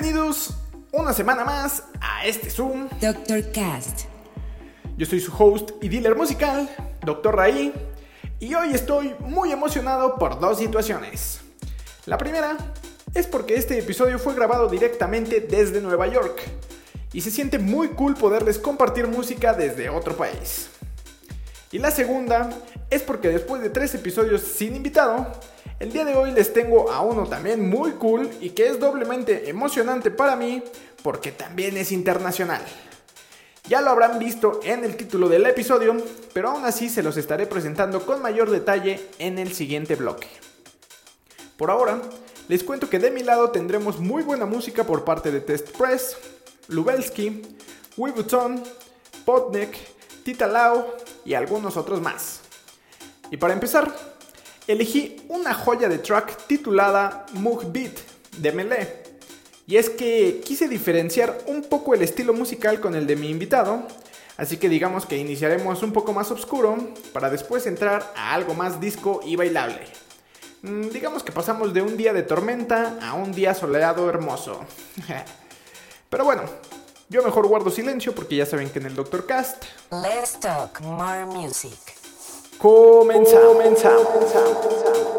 Bienvenidos una semana más a este Zoom. Dr. Cast. Yo soy su host y dealer musical, Dr. Raí, y hoy estoy muy emocionado por dos situaciones. La primera es porque este episodio fue grabado directamente desde Nueva York y se siente muy cool poderles compartir música desde otro país. Y la segunda es porque después de tres episodios sin invitado, el día de hoy les tengo a uno también muy cool y que es doblemente emocionante para mí porque también es internacional. Ya lo habrán visto en el título del episodio, pero aún así se los estaré presentando con mayor detalle en el siguiente bloque. Por ahora, les cuento que de mi lado tendremos muy buena música por parte de Test Press, Lubelsky, Wibuton, Potnik, Tita Lau y algunos otros más. Y para empezar, elegí una joya de track titulada Mug Beat de Melee. Y es que quise diferenciar un poco el estilo musical con el de mi invitado, así que digamos que iniciaremos un poco más oscuro para después entrar a algo más disco y bailable. Mm, digamos que pasamos de un día de tormenta a un día soleado hermoso. Pero bueno, yo mejor guardo silencio porque ya saben que en el Doctor Cast Let's talk more music. comenzamos. comenzamos.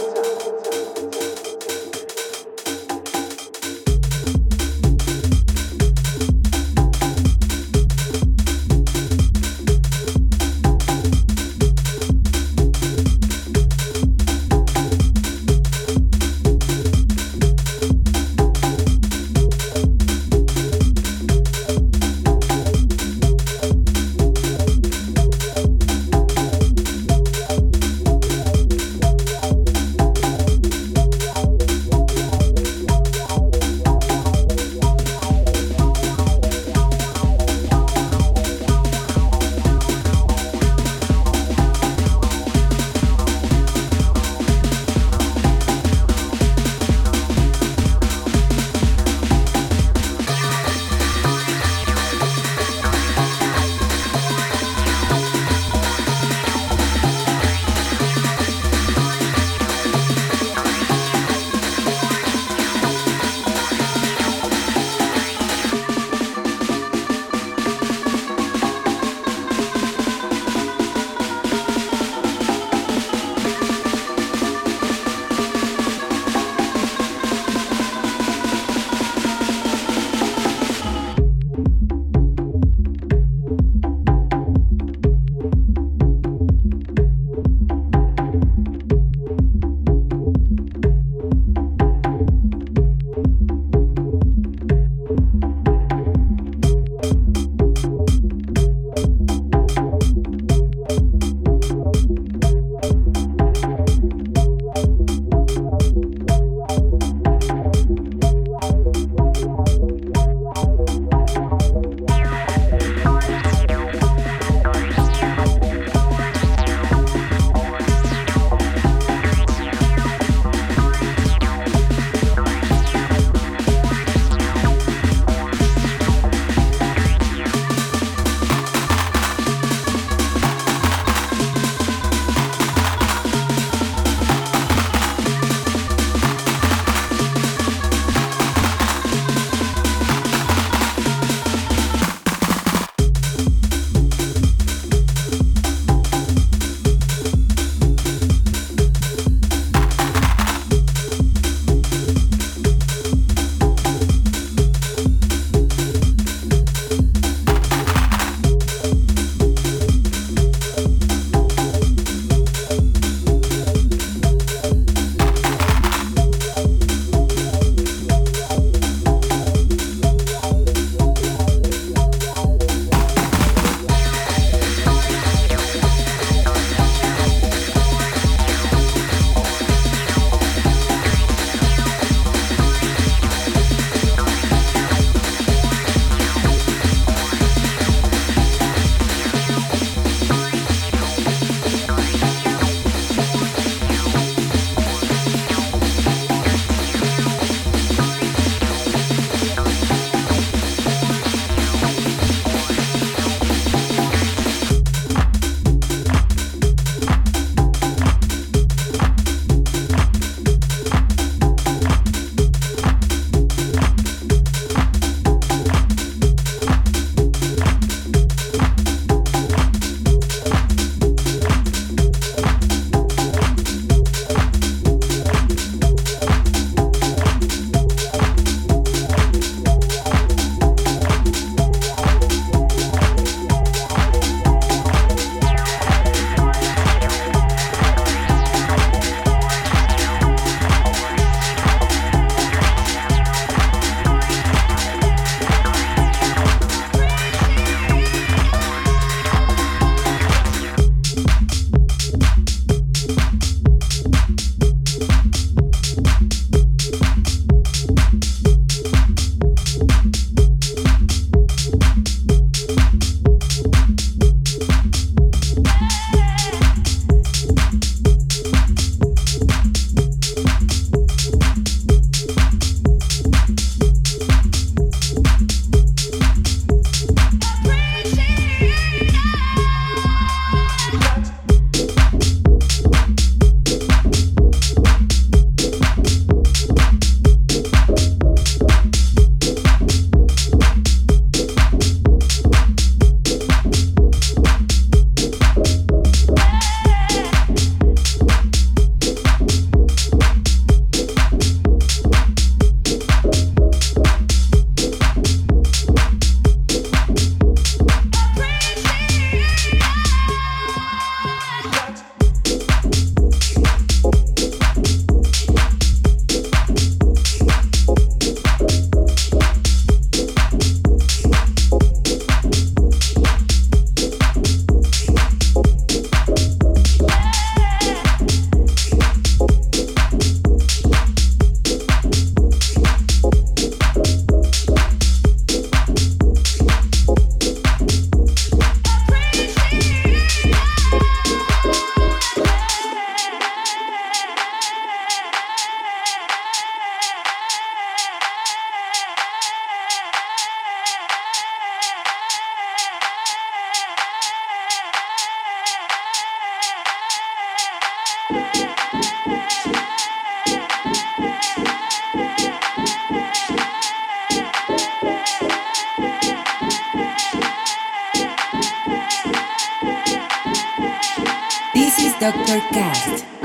Dr. Cast.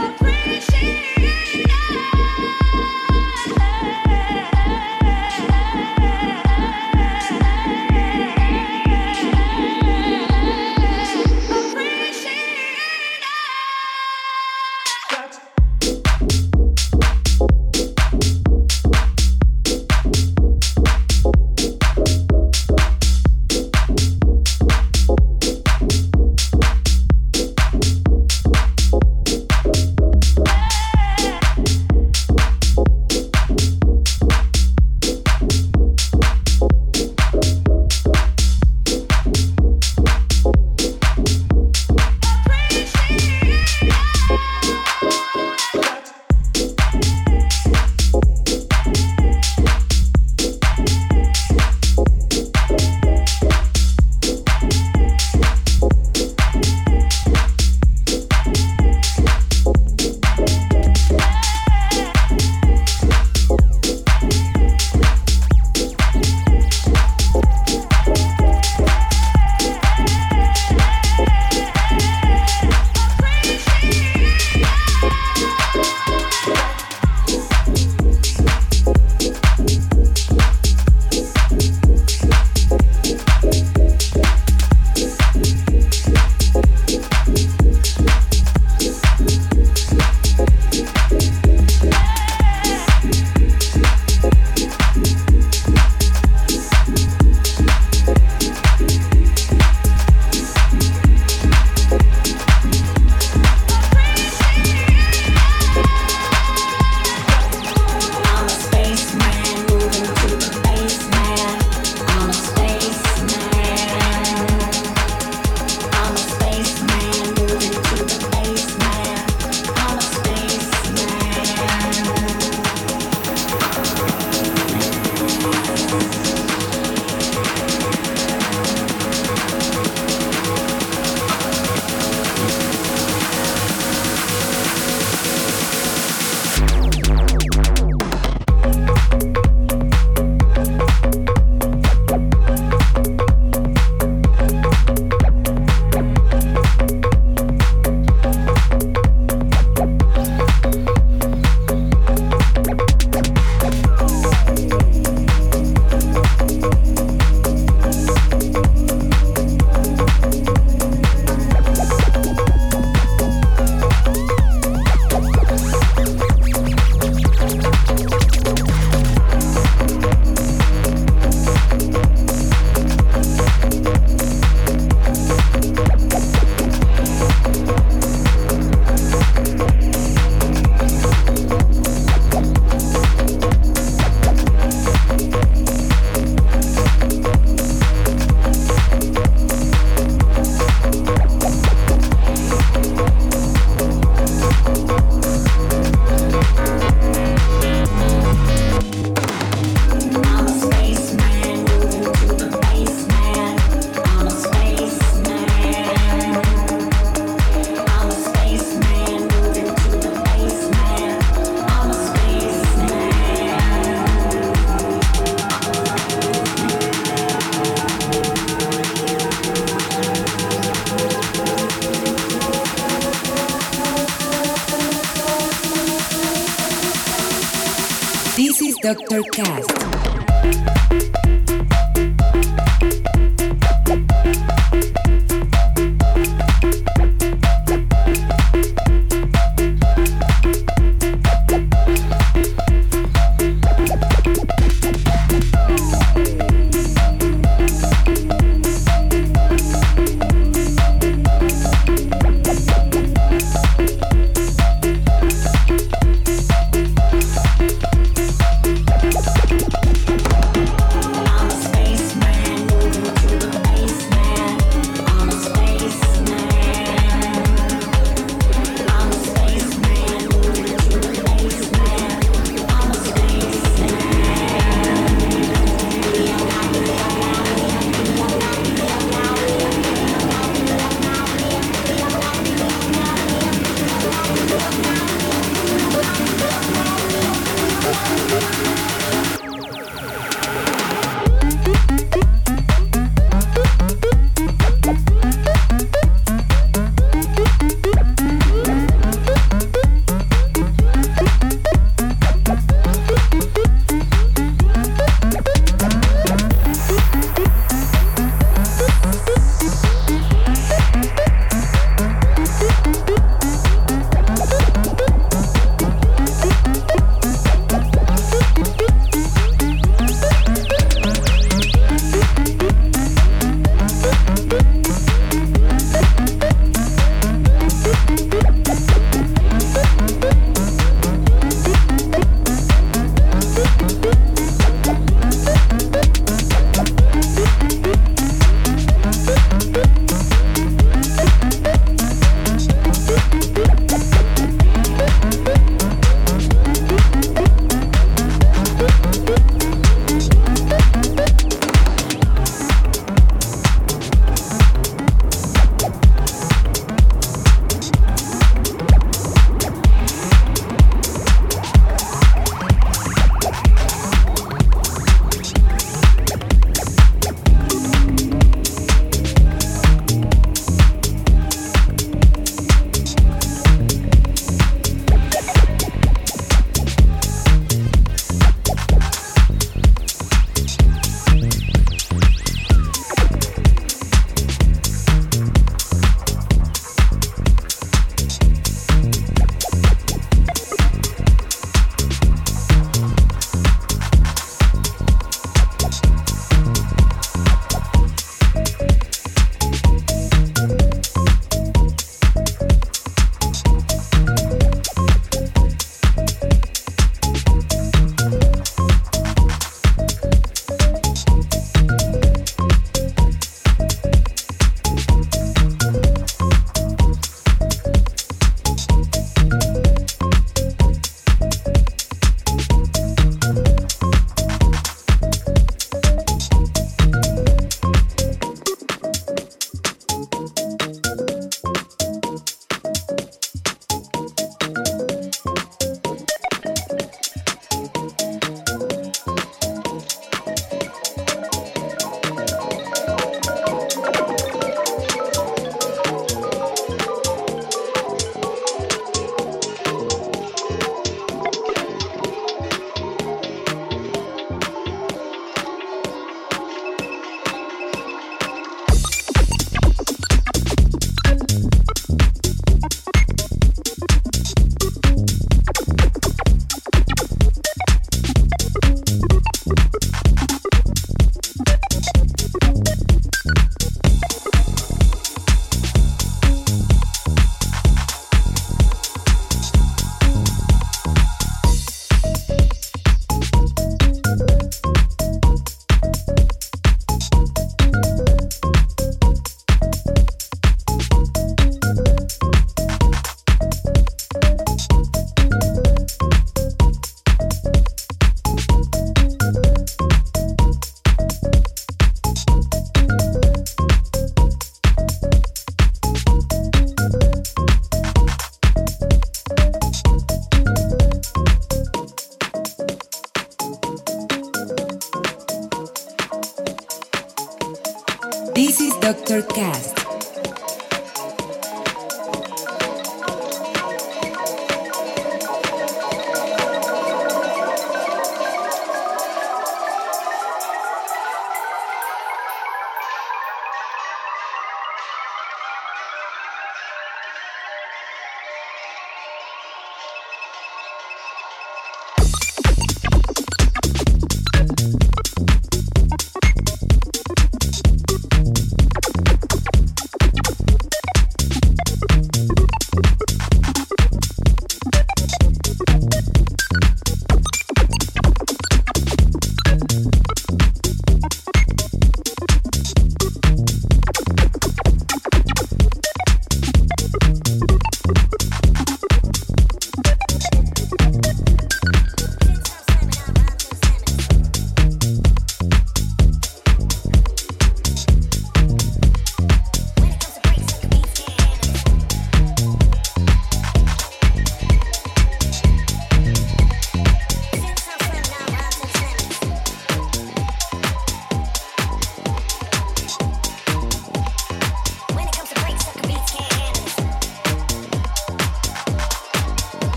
Doctor Cast.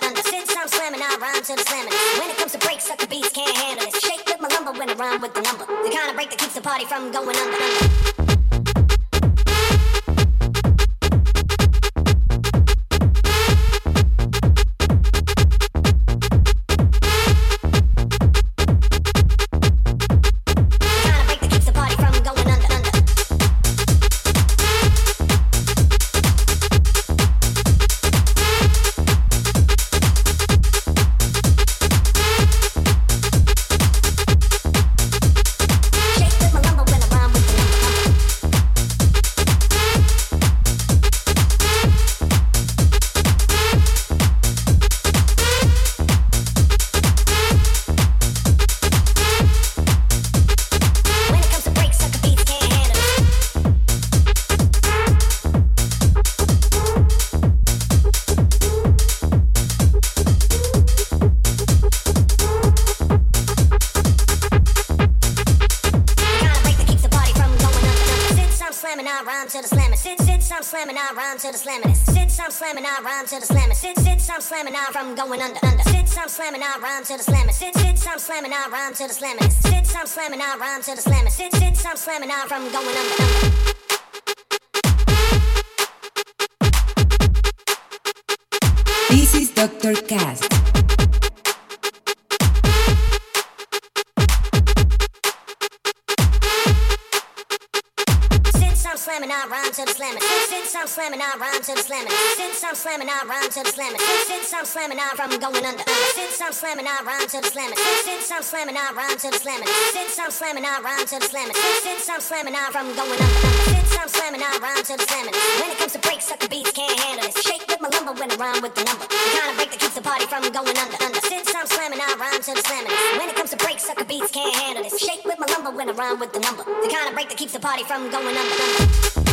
to. I'm slamming, I rhyme to the slamming. When it comes to breaks, sucker beats can't handle this. Shake with my lumber when I rhyme with the number. The kind of break that keeps the party from going under. under. Slamming, I rhyme to the slammer. Sit, I'm slamming, I rhyme to the slammer. Sit, sit, I'm slamming, I from going under, under. This is Dr. Cast. slamming, I rhyme to the slamming. Since I'm slamming, I rhyme to the slamming. Since I'm slamming, I rhyme to the slamming. Since I'm slamming, I from going under. Since I'm slamming, I rhyme to the slamming. Since I'm slamming, I rhyme to the slamming. Since I'm slamming, I rhyme to the slamming. Since I'm slamming, I from going under. Since I'm slamming, I rhyme to the slamming. When it comes to breaks, sucker beats can't handle this. Shake with my lumber when I rhyme with the number. The kind of break that keeps the party from going under. Under. Since I'm slamming, I rhyme to the slamming. When it comes to breaks, sucker beats can't handle this. Shake with my lumber when I rhyme with the number. The kind of break that keeps the party from going under. under.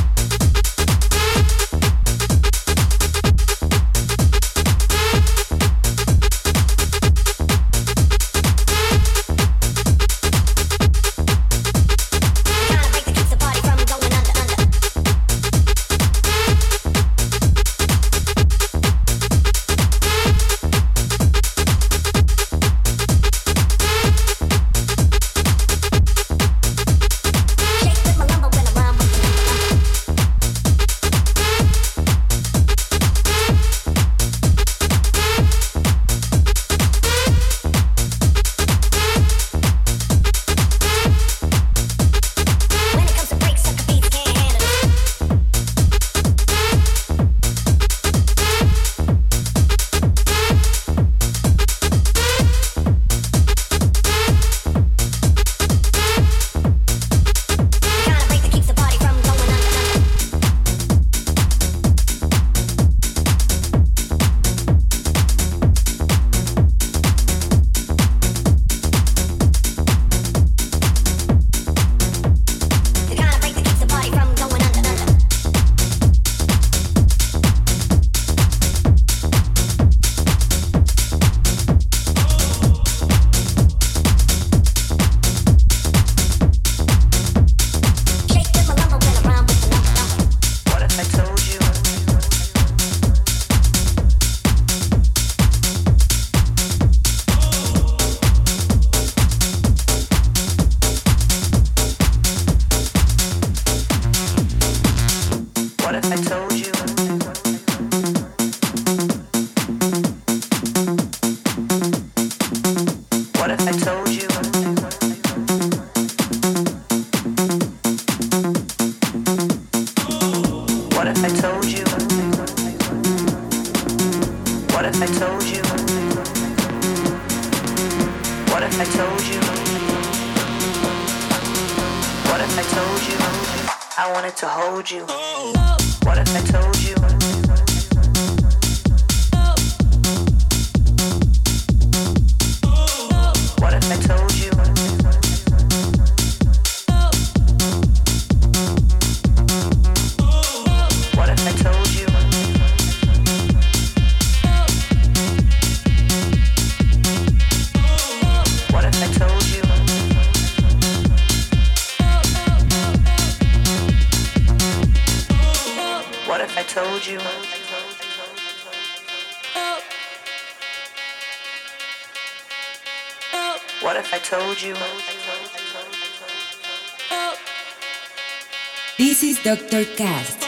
Dr. Cast.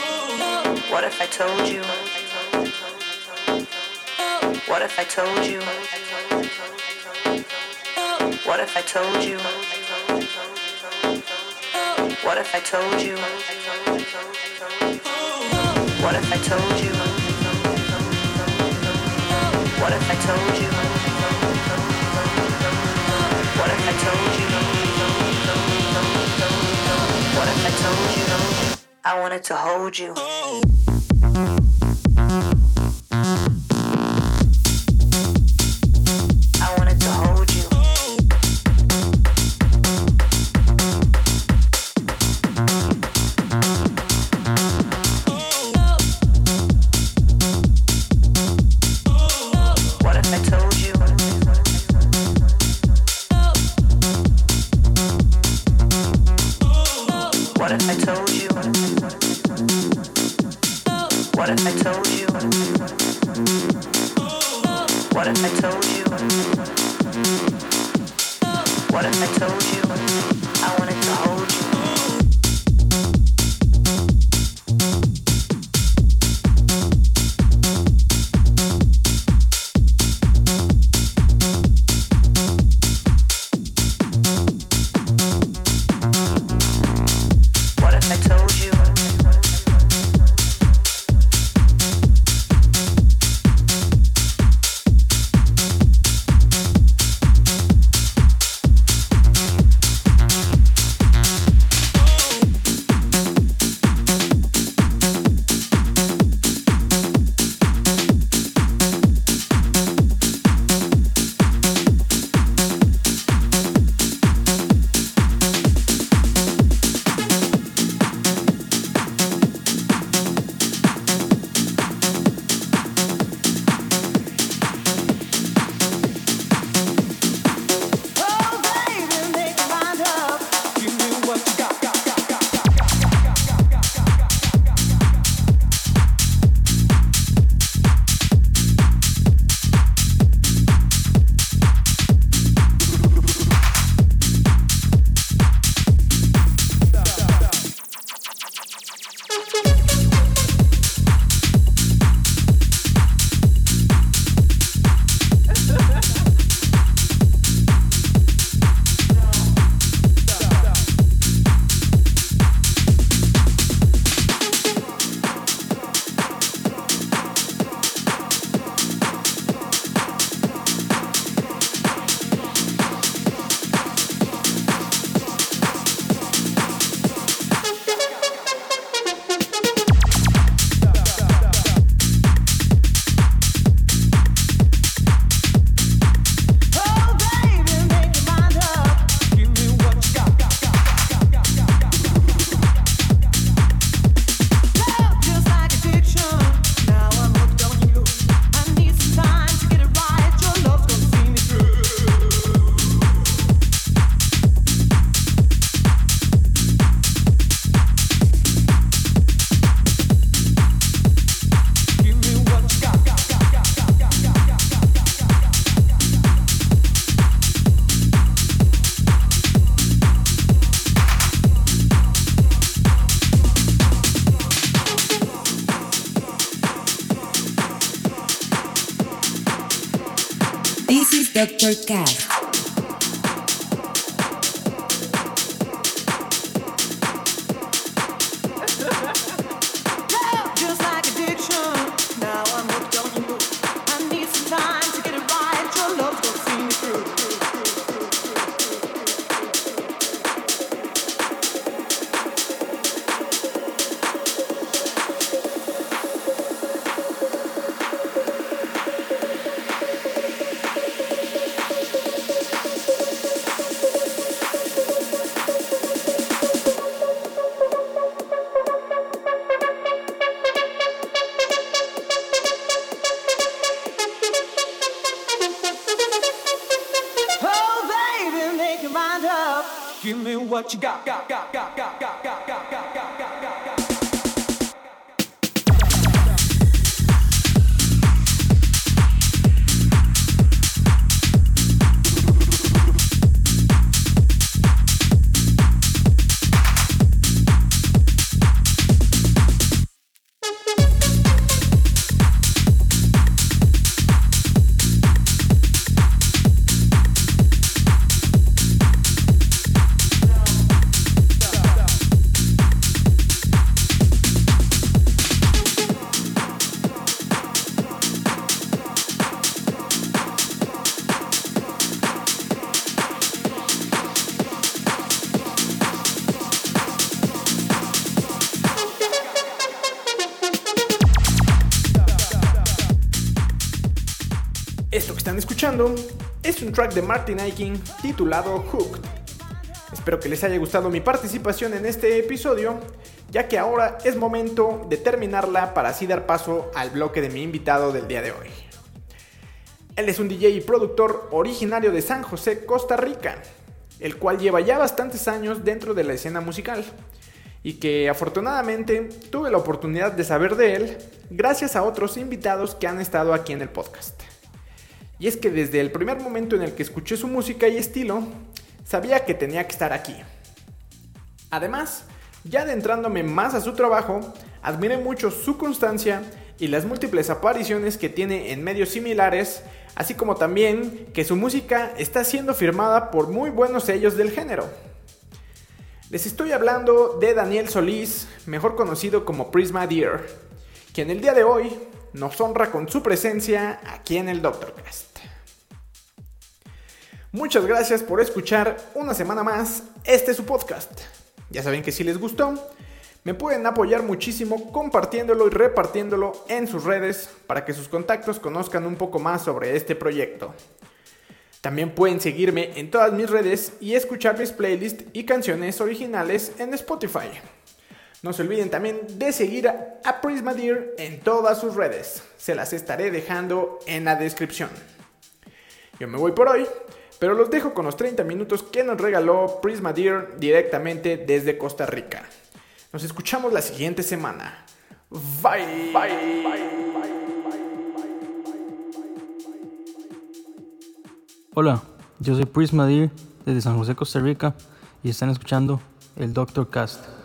What if I told you? What if I told you? What if I told you? What if I told you? What if I told you? What if I told you? What if I told you? What if I told you? I wanted to hold you. Oh. Mastercard. Got, got, got, got, got, got, got, got, got, got, got, got, track de Martin Aiking titulado Hooked. Espero que les haya gustado mi participación en este episodio, ya que ahora es momento de terminarla para así dar paso al bloque de mi invitado del día de hoy. Él es un DJ y productor originario de San José, Costa Rica, el cual lleva ya bastantes años dentro de la escena musical y que afortunadamente tuve la oportunidad de saber de él gracias a otros invitados que han estado aquí en el podcast. Y es que desde el primer momento en el que escuché su música y estilo, sabía que tenía que estar aquí. Además, ya adentrándome más a su trabajo, admiré mucho su constancia y las múltiples apariciones que tiene en medios similares, así como también que su música está siendo firmada por muy buenos sellos del género. Les estoy hablando de Daniel Solís, mejor conocido como Prisma Deer, quien el día de hoy nos honra con su presencia aquí en el Doctorcast. Muchas gracias por escuchar una semana más este su podcast. Ya saben que si les gustó, me pueden apoyar muchísimo compartiéndolo y repartiéndolo en sus redes para que sus contactos conozcan un poco más sobre este proyecto. También pueden seguirme en todas mis redes y escuchar mis playlists y canciones originales en Spotify. No se olviden también de seguir a Prisma Deer en todas sus redes. Se las estaré dejando en la descripción. Yo me voy por hoy, pero los dejo con los 30 minutos que nos regaló Prisma Deer directamente desde Costa Rica. Nos escuchamos la siguiente semana. Bye. Bye. Bye. Hola, yo soy Prisma Deer desde San José, Costa Rica y están escuchando el Doctor Cast.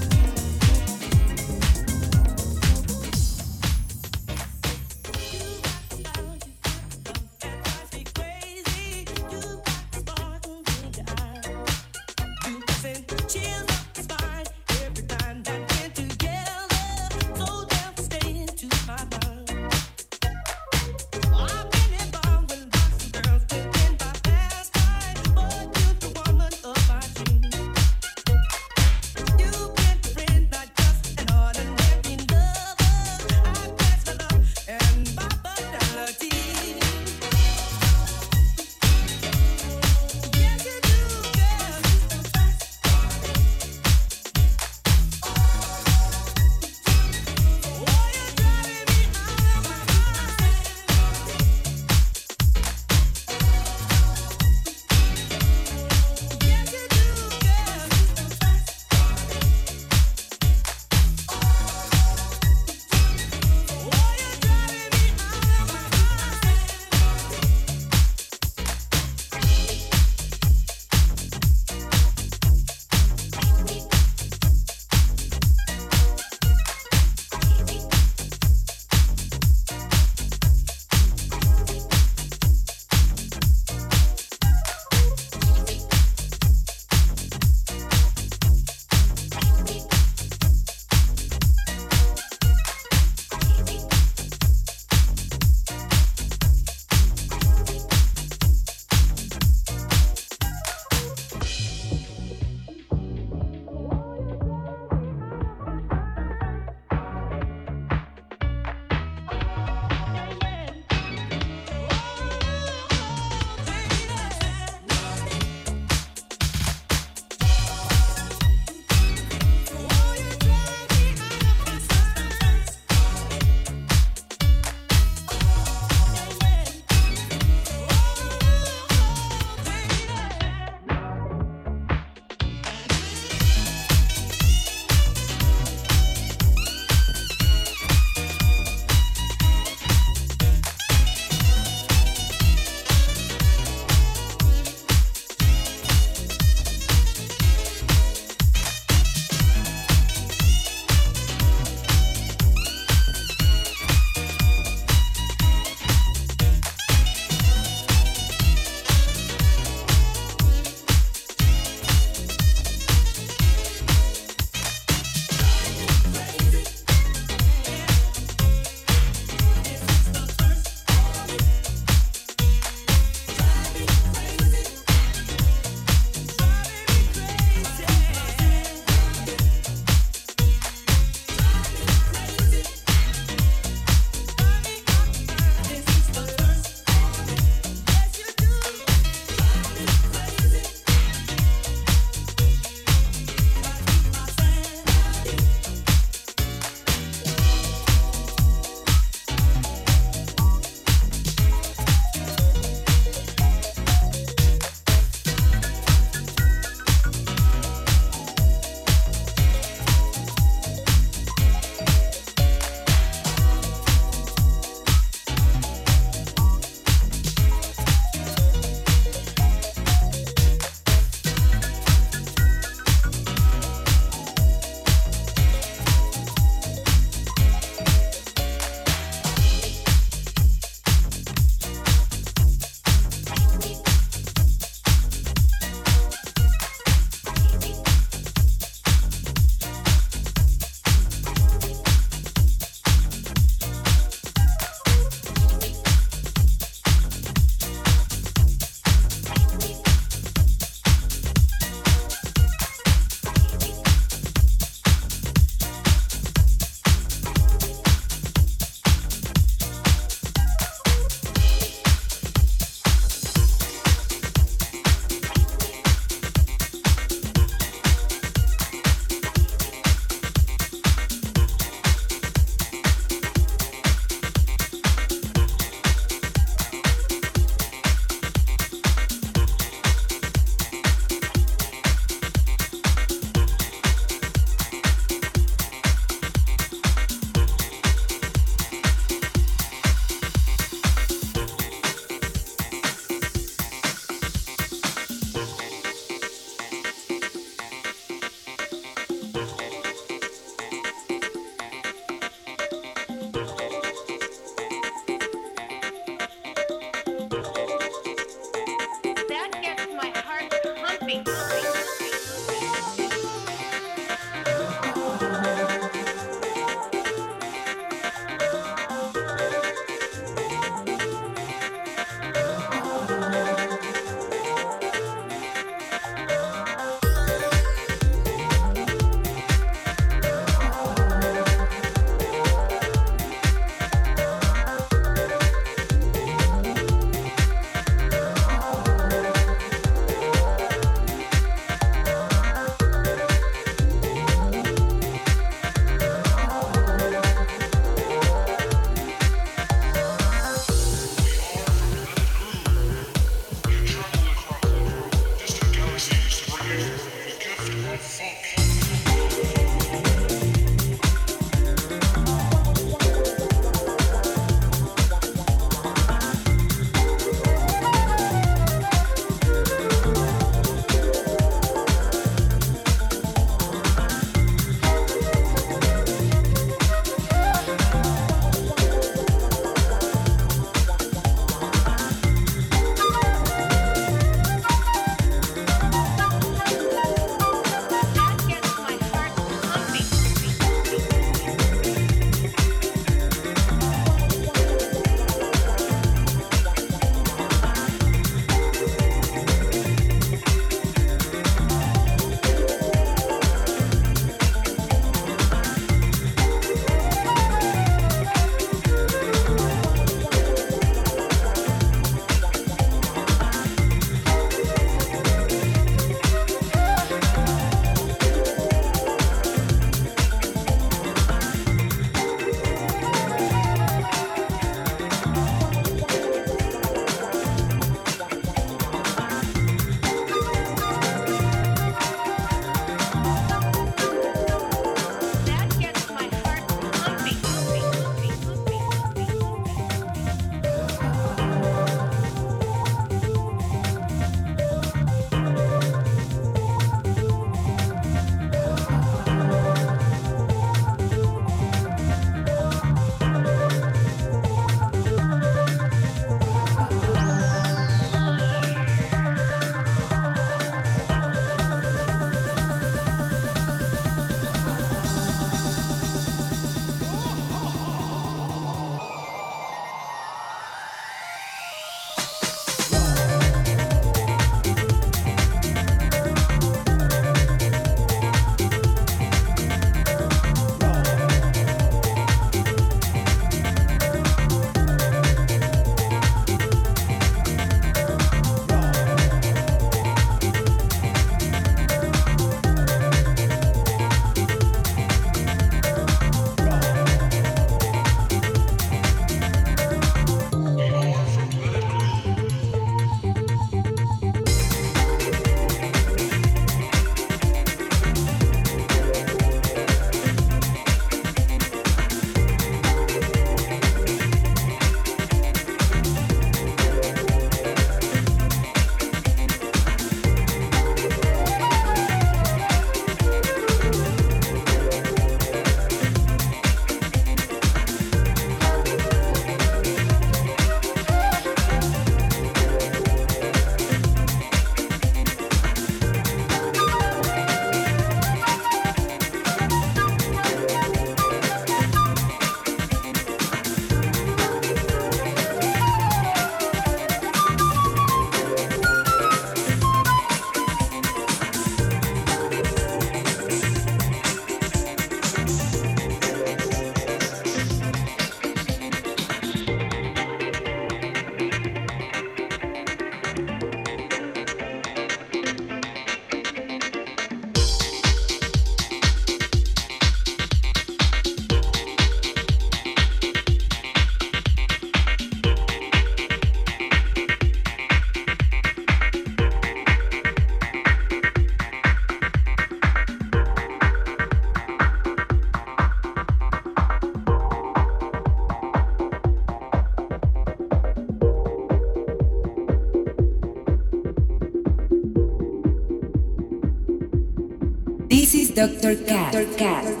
Dr. Cat. Dr. Cat.